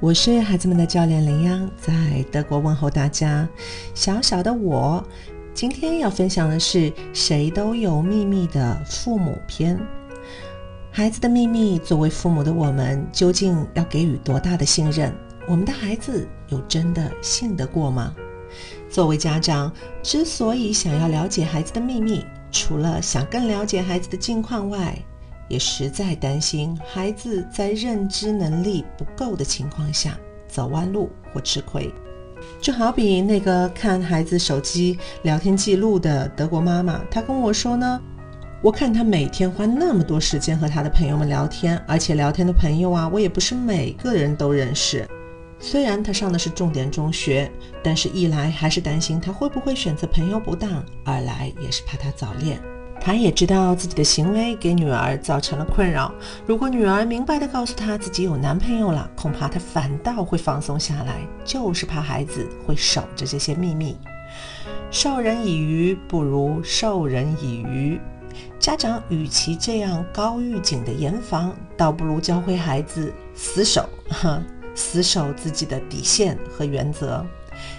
我是孩子们的教练林央，在德国问候大家。小小的我，今天要分享的是《谁都有秘密》的父母篇。孩子的秘密，作为父母的我们，究竟要给予多大的信任？我们的孩子有真的信得过吗？作为家长，之所以想要了解孩子的秘密，除了想更了解孩子的近况外，也实在担心孩子在认知能力不够的情况下走弯路或吃亏。就好比那个看孩子手机聊天记录的德国妈妈，她跟我说呢：“我看他每天花那么多时间和他的朋友们聊天，而且聊天的朋友啊，我也不是每个人都认识。虽然他上的是重点中学，但是一来还是担心他会不会选择朋友不当，二来也是怕他早恋。”他也知道自己的行为给女儿造成了困扰。如果女儿明白地告诉他自己有男朋友了，恐怕他反倒会放松下来，就是怕孩子会守着这些秘密。授人以鱼不如授人以渔。家长与其这样高预警的严防，倒不如教会孩子死守，哈死守自己的底线和原则。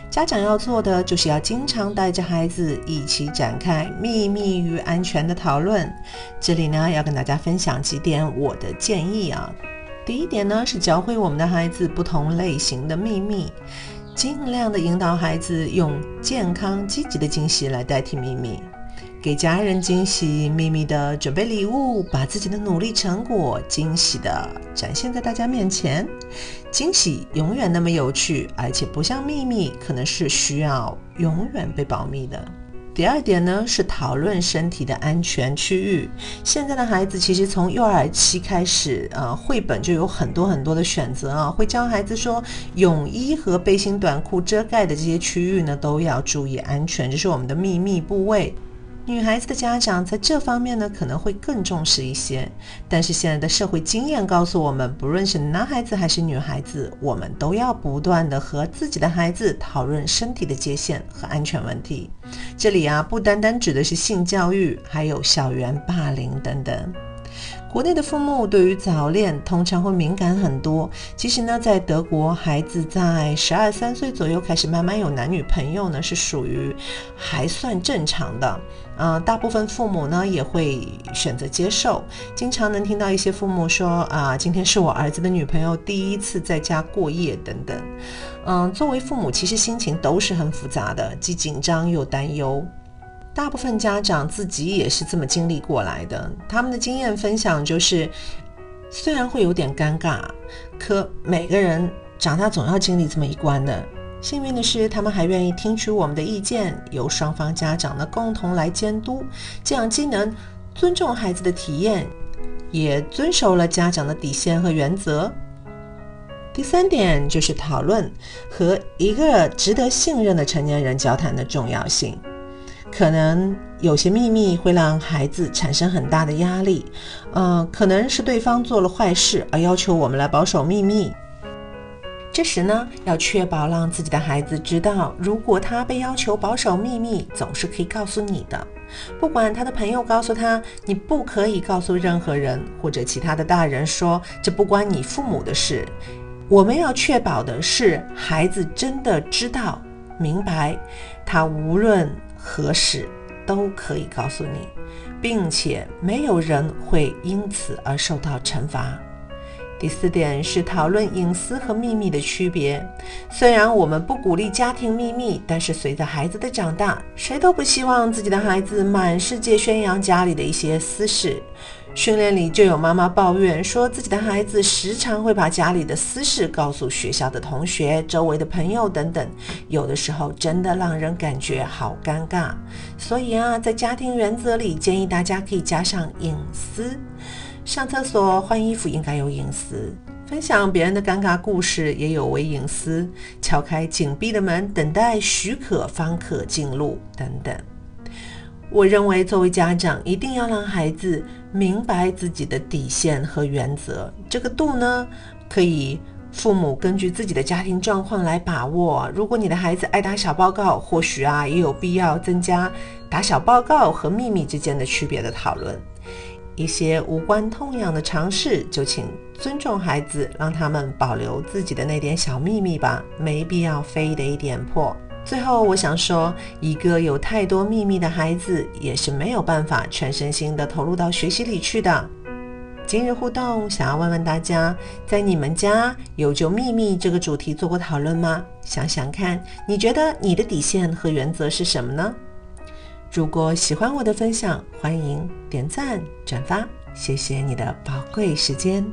家长要做的，就是要经常带着孩子一起展开秘密与安全的讨论。这里呢，要跟大家分享几点我的建议啊。第一点呢，是教会我们的孩子不同类型的秘密，尽量的引导孩子用健康积极的惊喜来代替秘密。给家人惊喜，秘密的准备礼物，把自己的努力成果惊喜的展现在大家面前。惊喜永远那么有趣，而且不像秘密，可能是需要永远被保密的。第二点呢，是讨论身体的安全区域。现在的孩子其实从幼儿期开始，呃，绘本就有很多很多的选择啊，会教孩子说，泳衣和背心短裤遮盖的这些区域呢，都要注意安全，这是我们的秘密部位。女孩子的家长在这方面呢，可能会更重视一些。但是现在的社会经验告诉我们，不论是男孩子还是女孩子，我们都要不断的和自己的孩子讨论身体的界限和安全问题。这里啊，不单单指的是性教育，还有校园霸凌等等。国内的父母对于早恋通常会敏感很多。其实呢，在德国，孩子在十二三岁左右开始慢慢有男女朋友呢，是属于还算正常的。嗯，大部分父母呢也会选择接受。经常能听到一些父母说：“啊，今天是我儿子的女朋友第一次在家过夜。”等等。嗯，作为父母，其实心情都是很复杂的，既紧张又担忧。大部分家长自己也是这么经历过来的，他们的经验分享就是，虽然会有点尴尬，可每个人长大总要经历这么一关的。幸运的是，他们还愿意听取我们的意见，由双方家长呢共同来监督，这样既能尊重孩子的体验，也遵守了家长的底线和原则。第三点就是讨论和一个值得信任的成年人交谈的重要性。可能有些秘密会让孩子产生很大的压力，嗯，可能是对方做了坏事而要求我们来保守秘密。这时呢，要确保让自己的孩子知道，如果他被要求保守秘密，总是可以告诉你的。不管他的朋友告诉他你不可以告诉任何人，或者其他的大人说这不关你父母的事，我们要确保的是孩子真的知道、明白，他无论。何时都可以告诉你，并且没有人会因此而受到惩罚。第四点是讨论隐私和秘密的区别。虽然我们不鼓励家庭秘密，但是随着孩子的长大，谁都不希望自己的孩子满世界宣扬家里的一些私事。训练里就有妈妈抱怨说，自己的孩子时常会把家里的私事告诉学校的同学、周围的朋友等等，有的时候真的让人感觉好尴尬。所以啊，在家庭原则里，建议大家可以加上隐私。上厕所、换衣服应该有隐私，分享别人的尴尬故事也有违隐私，敲开紧闭的门，等待许可方可进入等等。我认为，作为家长，一定要让孩子明白自己的底线和原则。这个度呢，可以父母根据自己的家庭状况来把握。如果你的孩子爱打小报告，或许啊，也有必要增加打小报告和秘密之间的区别的讨论。一些无关痛痒的尝试，就请尊重孩子，让他们保留自己的那点小秘密吧，没必要非得点破。最后，我想说，一个有太多秘密的孩子，也是没有办法全身心的投入到学习里去的。今日互动，想要问问大家，在你们家有就秘密这个主题做过讨论吗？想想看，你觉得你的底线和原则是什么呢？如果喜欢我的分享，欢迎点赞转发，谢谢你的宝贵时间。